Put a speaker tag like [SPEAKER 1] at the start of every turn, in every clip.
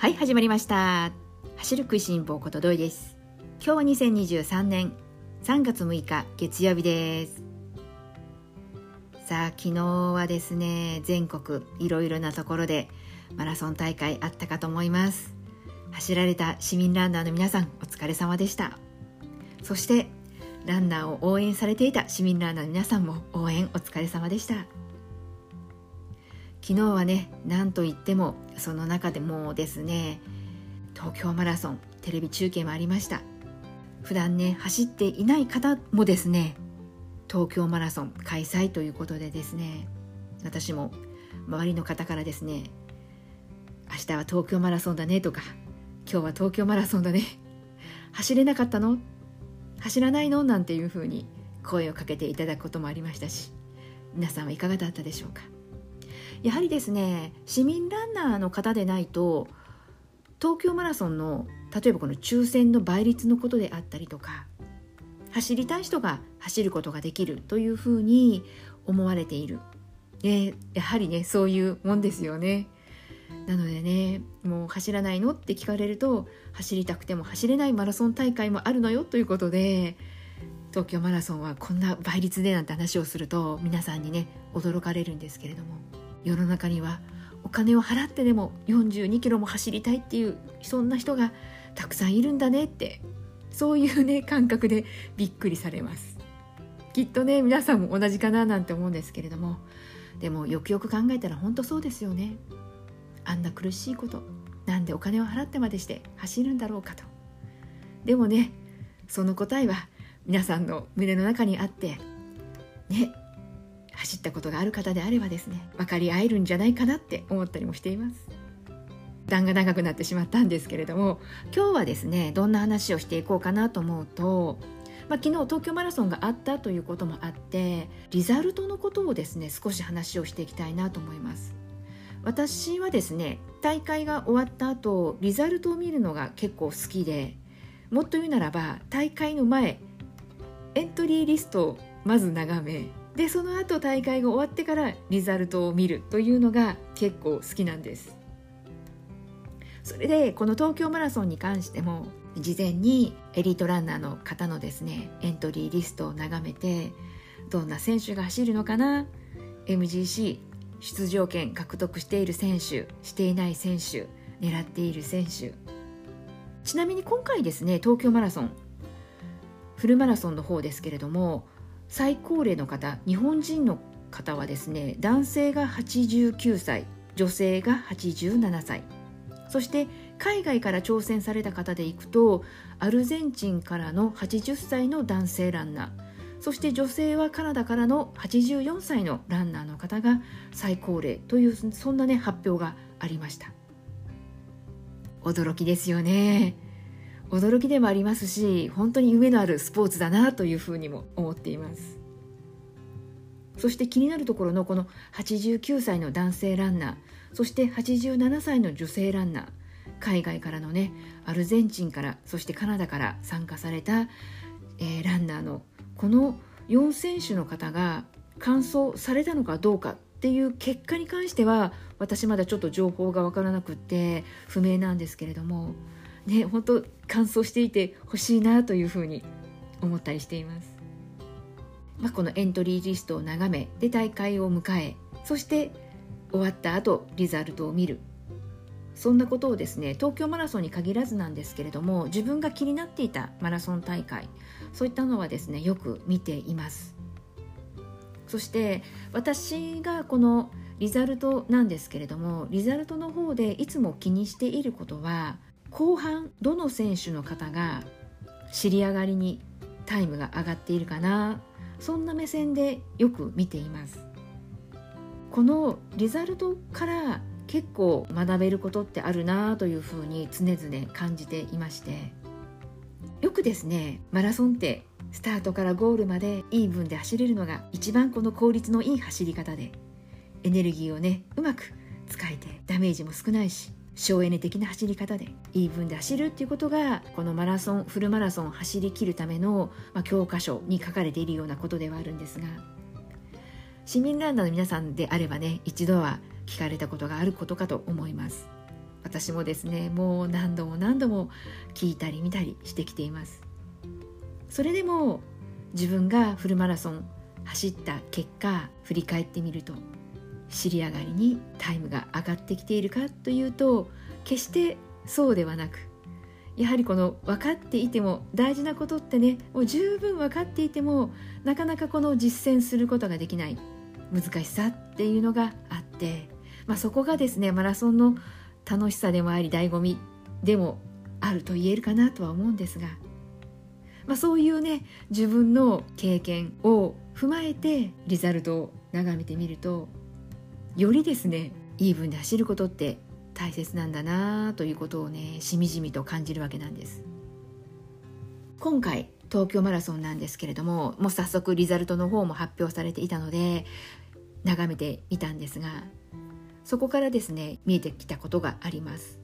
[SPEAKER 1] はい始まりました。走る食いしん坊ことどいです。今日は2023年3月6日月曜日です。さあ昨日はですね全国いろいろなところでマラソン大会あったかと思います。走られた市民ランナーの皆さんお疲れ様でした。そしてランナーを応援されていた市民ランナーの皆さんも応援お疲れ様でした。昨日はね何といってもその中でもですね東京マラソンテレビ中継もありました。普段ね走っていない方もですね東京マラソン開催ということでですね私も周りの方からですね明日は東京マラソンだねとか今日は東京マラソンだね走れなかったの？走らないの？なんていうふうに声をかけていただくこともありましたし皆さんはいかがだったでしょうか？やはりですね市民ランナーの方でないと東京マラソンの例えばこの抽選の倍率のことであったりとか走りたい人が走ることができるというふうに思われている。でやはりねそういうもんですよね。なのでねもう走らないのって聞かれると走りたくても走れないマラソン大会もあるのよということで東京マラソンはこんな倍率でなんて話をすると皆さんにね驚かれるんですけれども。世の中にはお金を払ってでも42キロも走りたいっていうそんな人がたくさんいるんだねってそういうね感覚でびっくりされます。きっとね皆さんも同じかななんて思うんですけれどもでもよくよく考えたら本当そうですよね。あんな苦しいことなんでお金を払ってまでして走るんだろうかと。でもねその答えは皆さんの胸の中にあってね走ったことがある方であればですね分かり合えるんじゃないかなって思ったりもしています。段が長くなってしまったんですけれども今日はですねどんな話をしていこうかなと思うと、まあ、昨日東京マラソンがあったということもあってリザルトのことをですね少し話をしていきたいなと思います。私はですね大会が終わった後リザルトを見るのが結構好きでもっと言うならば大会の前エントリーリストをまず眺めでその後大会が終わってからリザルトを見るというのが結構好きなんです。それでこの東京マラソンに関しても事前にエリートランナーの方のですねエントリーリストを眺めてどんな選手が走るのかな MGC 出場権獲得している選手していない選手狙っている選手。ちなみに今回ですね東京マラソンフルマラソンの方ですけれども最高齢の方日本人の方はですね男性が89歳女性が87歳。そして海外から挑戦された方でいくとアルゼンチンからの80歳の男性ランナー。そして女性はカナダからの84歳のランナーの方が最高齢というそんなね発表がありました。驚きですよね。驚きでもありますし本当に夢のあるスポーツだなというふうにも思っています。そして気になるところのこの89歳の男性ランナーそして87歳の女性ランナー海外からのねアルゼンチンからそしてカナダから参加された、えー、ランナーのこの4選手の方が完走されたのかどうかっていう結果に関しては私まだちょっと情報が分からなくって不明なんですけれどもね本当乾燥していてほしいなというふうに思ったりしています、まあ、このエントリーリストを眺めで大会を迎えそして終わった後リザルトを見る。そんなことをですね東京マラソンに限らずなんですけれども自分が気になっていたマラソン大会そういったのはですねよく見ています。そして私がこのリザルトなんですけれどもリザルトの方でいつも気にしていることは後半どの選手の方が尻上がりにタイムが上がっているかなそんな目線でよく見ています。このリザルトから結構学べることってあるなというふうに常々感じていましてよくですねマラソンってスタートからゴールまでイーブンで走れるのが一番この効率のいい走り方でエネルギーをねうまく使えてダメージも少ないし省エネ的な走り方でイーブンで走るっていうことがこのマラソンフルマラソンを走りきるための、まあ、教科書に書かれているようなことではあるんですが市民ランナーの皆さんであればね一度は聞かれたことがあることかと思います。私もですねもう何度も何度も聞いたり見たりしてきています。それでも自分がフルマラソン走った結果振り返ってみると尻上がりにタイムが上がってきているかというと決してそうではなくやはりこの分かっていても大事なことってねもう十分分かっていてもなかなかこの実践することができない難しさっていうのがあって、まあ、そこがですねマラソンの楽しさでもあり醍醐味でもあると言えるかなとは思うんですが、まあ、そういうね自分の経験を踏まえてリザルトを眺めてみるとよりですねイーブンで走ることって大切なんだなということをねしみじみと感じるわけなんです。今回東京マラソンなんですけれどももう早速リザルトの方も発表されていたので眺めてみたんですがそこからですね見えてきたことがあります。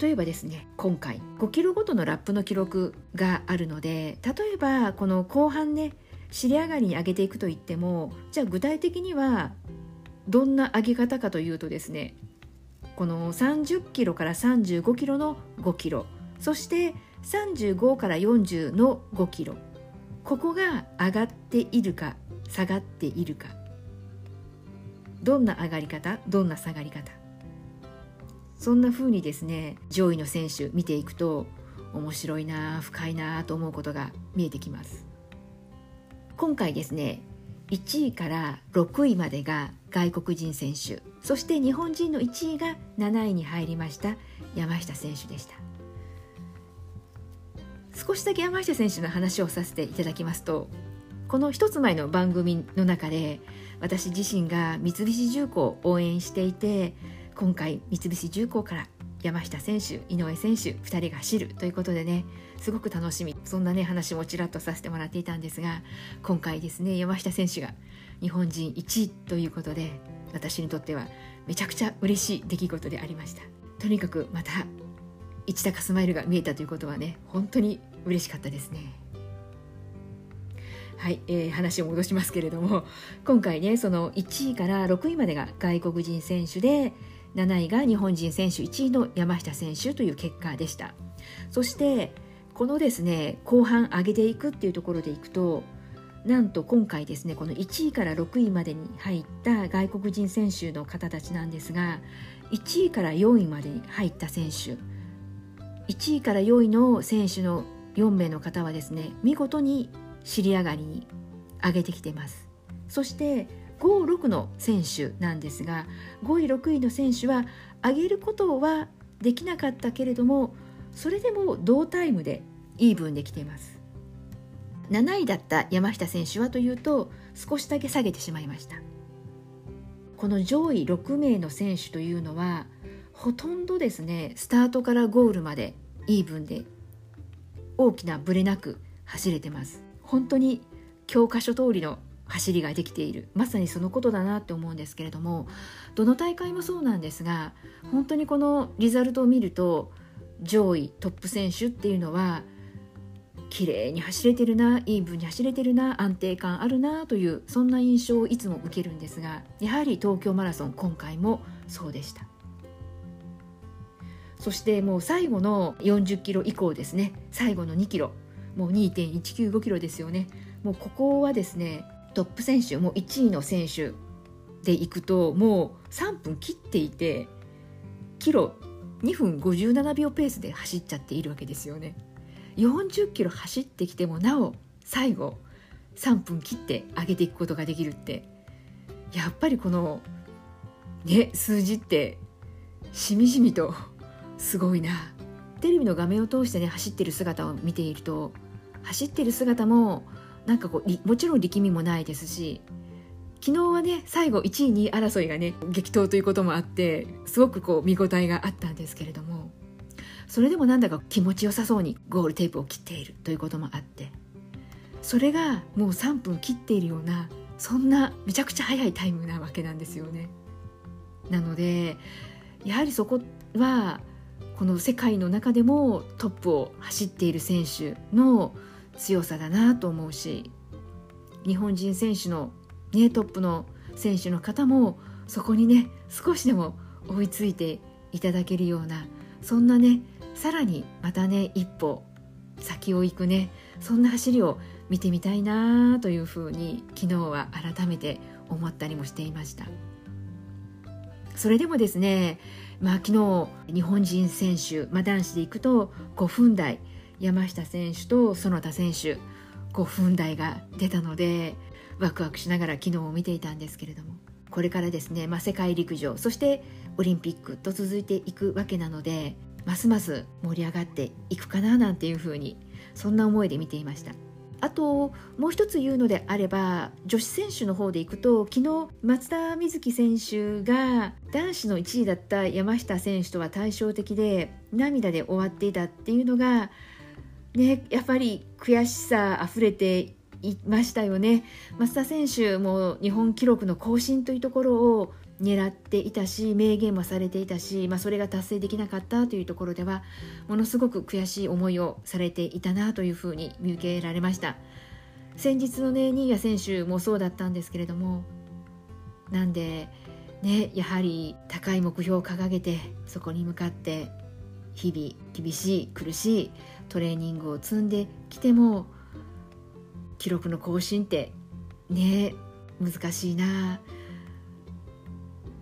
[SPEAKER 1] 例えばですね今回5キロごとのラップの記録があるので例えばこの後半ね尻上がりに上げていくといってもじゃあ具体的にはどんな上げ方かというとですねこの30キロから35キロの5キロそして35から40の5キロここが上がっているか下がっているか。どんな上がり方？どんな下がり方？そんな風にですね上位の選手見ていくと面白いな深いなと思うことが見えてきます。今回ですね1位から6位までが外国人選手。そして日本人の1位が7位に入りました山下選手でした。少しだけ山下選手の話をさせていただきますとこの一つ前の番組の中で私自身が三菱重工を応援していて今回三菱重工から山下選手井上選手2人が走るということでねすごく楽しみ。そんなね話もちらっとさせてもらっていたんですが今回ですね山下選手が日本人1位ということで私にとってはめちゃくちゃ嬉しい出来事でありました。とにかくまた市高スマイルが見えたということはね本当に嬉しかったですね。はい、えー、話を戻しますけれども今回ねその1位から6位までが外国人選手で7位が日本人選手1位の山下選手という結果でした。そしてこのですね後半上げていくっていうところでいくとなんと今回ですねこの1位から6位までに入った外国人選手の方たちなんですが1位から4位までに入った選手1位から4位の選手の4名の方はですね見事に尻上がりに上げてきてます。そして5、6の選手なんですが5位、6位の選手は上げることはできなかったけれどもそれでも同タイムでイーブンできています。7位だった山下選手はというと少しだけ下げてしまいました。この上位6名の選手というのはほとんどですねスタートからゴールまでイーブンで大きなブレなく走れてます。本当に教科書通りの走りができている。まさにそのことだなって思うんですけれどもどの大会もそうなんですが本当にこのリザルトを見ると上位トップ選手っていうのは綺麗に走れてるなイーブンに走れてるな安定感あるなというそんな印象をいつも受けるんですがやはり東京マラソン今回もそうでした。そしてもう最後の40キロ以降ですね。最後の2キロ。もう2.195キロですよね。もうここはですねトップ選手もう1位の選手でいくともう3分切っていてキロ2分57秒ペースで走っちゃっているわけですよね。40キロ走ってきてもなお最後3分切って上げていくことができるって。やっぱりこのね数字ってしみじみとすごいな。テレビの画面を通してね走ってる姿を見ていると走ってる姿もなんかこうもちろん力みもないですし昨日はね最後1位2位争いがね激闘ということもあってすごくこう見応えがあったんですけれどもそれでもなんだか気持ちよさそうにゴールテープを切っているということもあってそれがもう3分切っているようなそんなめちゃくちゃ速いタイムなわけなんですよね。なのでやはりそこはこの世界の中でもトップを走っている選手の強さだなと思うし日本人選手の、ね、トップの選手の方もそこにね少しでも追いついていただけるようなそんなねさらにまたね一歩先を行くねそんな走りを見てみたいなというふうに昨日は改めて思ったりもしていました。それでもですねまあ昨日日本人選手、まあ、男子でいくと5分台山下選手と園田選手5分台が出たのでワクワクしながら昨日を見ていたんですけれどもこれからですね、まあ、世界陸上そしてオリンピックと続いていくわけなのでますます盛り上がっていくかななんていうふうにそんな思いで見ていました。あともう一つ言うのであれば女子選手の方でいくと昨日松田瑞生選手が男子の1位だった山下選手とは対照的で涙で終わっていたっていうのがねやっぱり悔しさあふれていましたよね。松田選手も日本記録の更新というところを狙っていたし明言もされていたし、まあ、それが達成できなかったというところではものすごく悔しい思いをされていたなというふうに見受けられました。先日のね新谷選手もそうだったんですけれどもなんでねやはり高い目標を掲げてそこに向かって日々厳しい苦しいトレーニングを積んできても記録の更新ってね難しいな。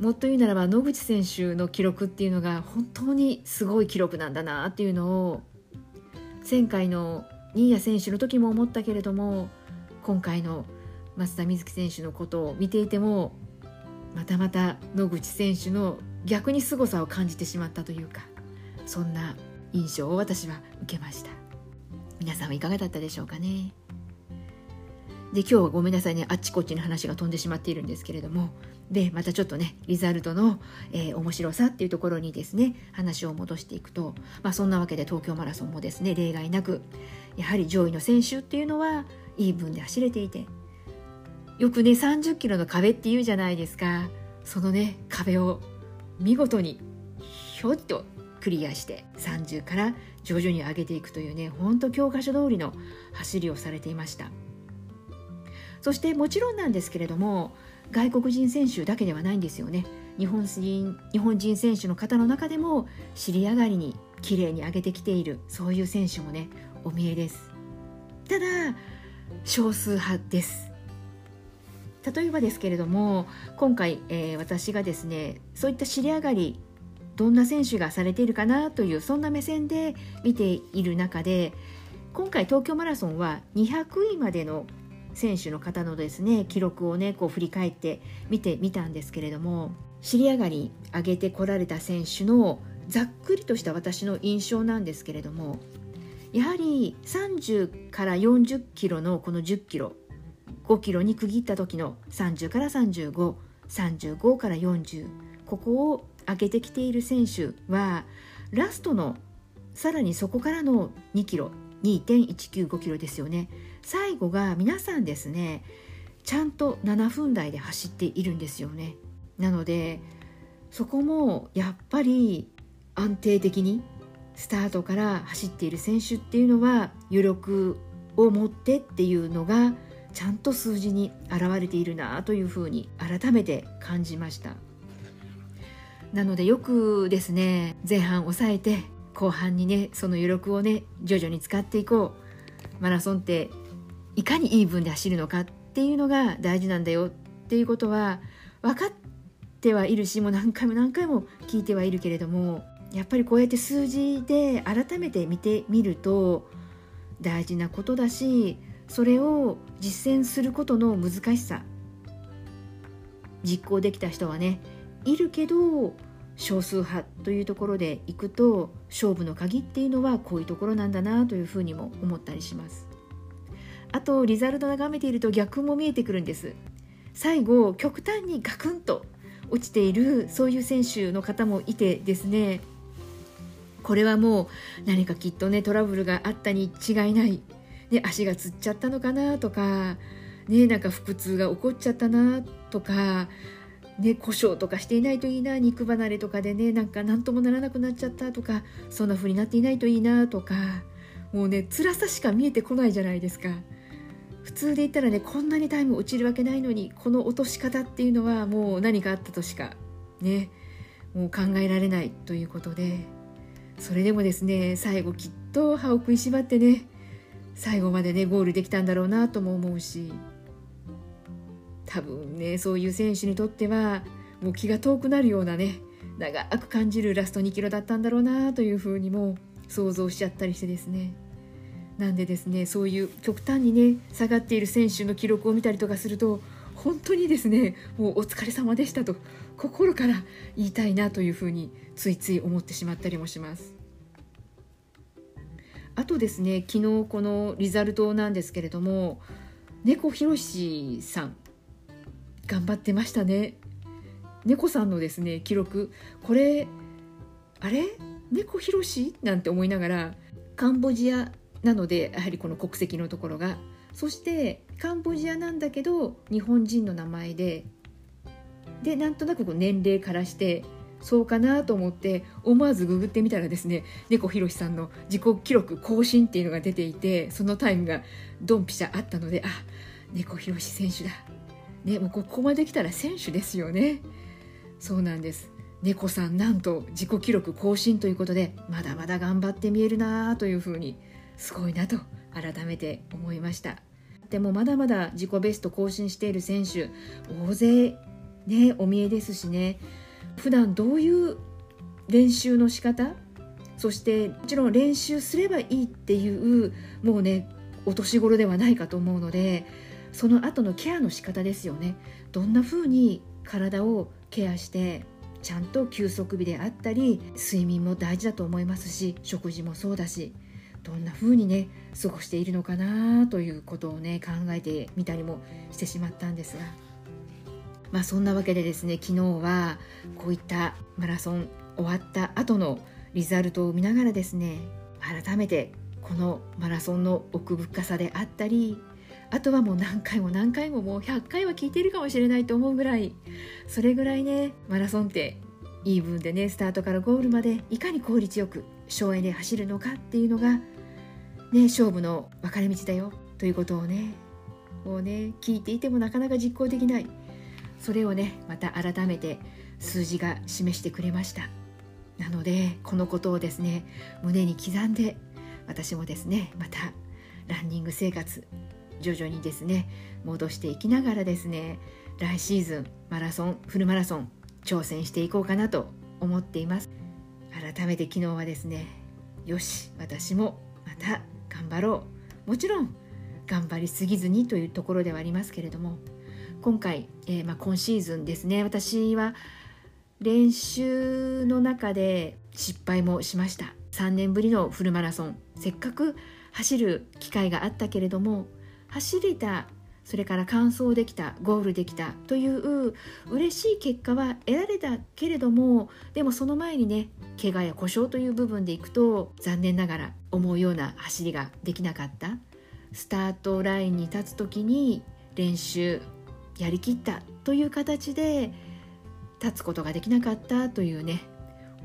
[SPEAKER 1] もっと言うならば野口選手の記録っていうのが本当にすごい記録なんだなっていうのを前回の新谷選手の時も思ったけれども今回の松田瑞生選手のことを見ていてもまたまた野口選手の逆に凄さを感じてしまったというか。そんな印象を私は受けました。皆さんはいかがだったでしょうかね。で今日はごめんなさいね。あっちこっちの話が飛んでしまっているんですけれども。でまたちょっとねリザルトの、えー、面白さっていうところにですね話を戻していくと、まあ、そんなわけで東京マラソンもですね例外なくやはり上位の選手っていうのはイーブンで走れていて。よくね30キロの壁っていうじゃないですか。そのね壁を見事にひょっとクリアして30から徐々に上げていくというねほんと教科書通りの走りをされていました。そしてもちろんなんですけれども外国人選手だけではないんですよね。日本人日本人選手の方の中でも尻上がりに綺麗に上げてきているそういう選手もねお見えです。ただ少数派です。例えばですけれども今回、えー、私がですねそういった尻上がりどんな選手がされているかなというそんな目線で見ている中で今回東京マラソンは200位までの選手の方のですね記録をねこう振り返って見てみたんですけれども尻上がり上げてこられた選手のざっくりとした私の印象なんですけれどもやはり30から40キロのこの10キロ5キロに区切った時の30から3535から40ここを上げてきている選手はラストのさらにそこからの2キロ2.195キロですよね。最後が皆さんですねちゃんと7分台で走っているんですよね。なのでそこもやっぱり安定的にスタートから走っている選手っていうのは余力を持ってっていうのがちゃんと数字に表れているなというふうに改めて感じました。なのでよくですね前半抑えて後半にねその余力をね徐々に使っていこう。マラソンっていかにイーブンで走るのかっていうのが大事なんだよっていうことは分かってはいるしもう何回も何回も聞いてはいるけれどもやっぱりこうやって数字で改めて見てみると大事なことだしそれを実践することの難しさ実行できた人はねいるけど少数派というところでいくと勝負の鍵っていうのはこういうところなんだなというふうにも思ったりします。あとリザルト眺めていると逆も見えてくるんです。最後極端にガクンと落ちているそういう選手の方もいてですね。これはもう何かきっとねトラブルがあったに違いない、ね、足がつっちゃったのかなとか、ね、なんか腹痛が起こっちゃったなとか、ね、故障とかしていないといいな肉離れとかでねなんか何ともならなくなっちゃったとかそんな風になっていないといいなとかもうね辛さしか見えてこないじゃないですか。普通で言ったらねこんなにタイム落ちるわけないのにこの落とし方っていうのはもう何かあったとしかねもう考えられないということでそれでもですね最後きっと歯を食いしばってね最後までねゴールできたんだろうなとも思うし多分ねそういう選手にとってはもう気が遠くなるようなね長く感じるラスト2キロだったんだろうなというふうにも想像しちゃったりしてですねなんでですねそういう極端にね下がっている選手の記録を見たりとかすると本当にですねもうお疲れ様でしたと心から言いたいなというふうについつい思ってしまったりもします。あとですね昨日このリザルトなんですけれども猫ひろしさん頑張ってましたね。猫さんのですね記録。これあれ？猫ひろしなんて思いながらカンボジアなのでやはりこの国籍のところが。そしてカンボジアなんだけど日本人の名前で。でなんとなくこう年齢からしてそうかなと思って思わずググってみたらですね猫ひろしさんの自己記録更新っていうのが出ていてそのタイムがドンピシャあったのであ猫ひろし選手だ、ね、もうここまで来たら選手ですよね。そうなんです。猫さんなんと自己記録更新ということでまだまだ頑張って見えるなというふうにすごいなと改めて思いました。でもまだまだ自己ベスト更新している選手大勢ねお見えですしね。普段どういう練習の仕方？そしてもちろん練習すればいいっていうもうねお年頃ではないかと思うのでその後のケアの仕方ですよねどんな風に体をケアしてちゃんと休息日であったり睡眠も大事だと思いますし食事もそうだしどんな風にね過ごしているのかなということをね考えてみたりもしてしまったんですが。まあそんなわけでですね昨日はこういったマラソン終わった後のリザルトを見ながらですね改めてこのマラソンの奥深さであったりあとはもう何回も何回ももう100回は聞いているかもしれないと思うぐらいそれぐらいねマラソンってイーブンでねスタートからゴールまでいかに効率よく省エネ走るのかっていうのがね勝負の分かれ道だよということをねもうね聞いていてもなかなか実行できない。それをねまた改めて数字が示してくれました。なのでこのことをですね胸に刻んで私もですねまたランニング生活徐々にですね戻していきながらですね来シーズンマラソンフルマラソン挑戦していこうかなと思っています。改めて昨日はですねよし私もまた頑張ろう。もちろん頑張りすぎずにというところではありますけれども今回、えー、まあ、今シーズンですね私は練習の中で失敗もしました。3年ぶりのフルマラソンせっかく走る機会があったけれども走れたそれから完走できたゴールできたという嬉しい結果は得られたけれどもでもその前にね怪我や故障という部分でいくと残念ながら思うような走りができなかった。スタートラインに立つ時に練習やりきったという形で立つことができなかったというね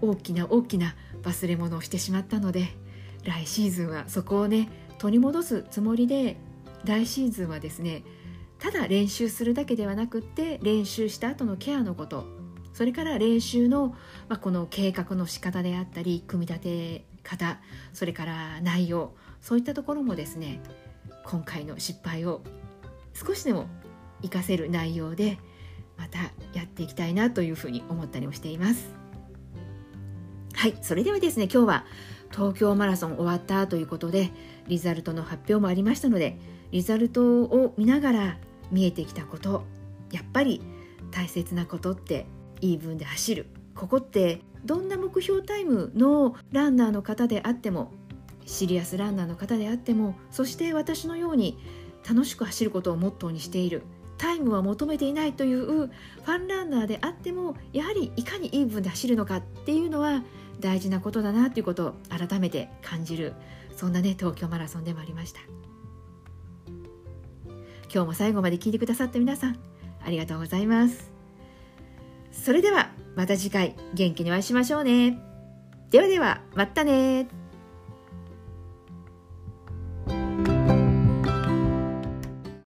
[SPEAKER 1] 大きな大きな忘れ物をしてしまったので来シーズンはそこをね取り戻すつもりで来シーズンはですねただ練習するだけではなくって練習した後のケアのことそれから練習の、まあ、この計画の仕方であったり組み立て方それから内容そういったところもですね今回の失敗を少しでも活かせる内容でまたやっていきたいなというふうに思ったりもしています。はいそれではですね今日は東京マラソン終わったということでリザルトの発表もありましたのでリザルトを見ながら見えてきたこと。やっぱり大切なことってイーブンで走る。ここってどんな目標タイムのランナーの方であってもシリアスランナーの方であってもそして私のように楽しく走ることをモットーにしている。タイムは求めていないというファンランナーであってもやはりいかにイーブンで走るのかっていうのは大事なことだなということを改めて感じるそんなね東京マラソンでもありました。今日も最後まで聞いてくださった皆さんありがとうございます。それではまた次回元気にお会いしましょうね。ではではまたね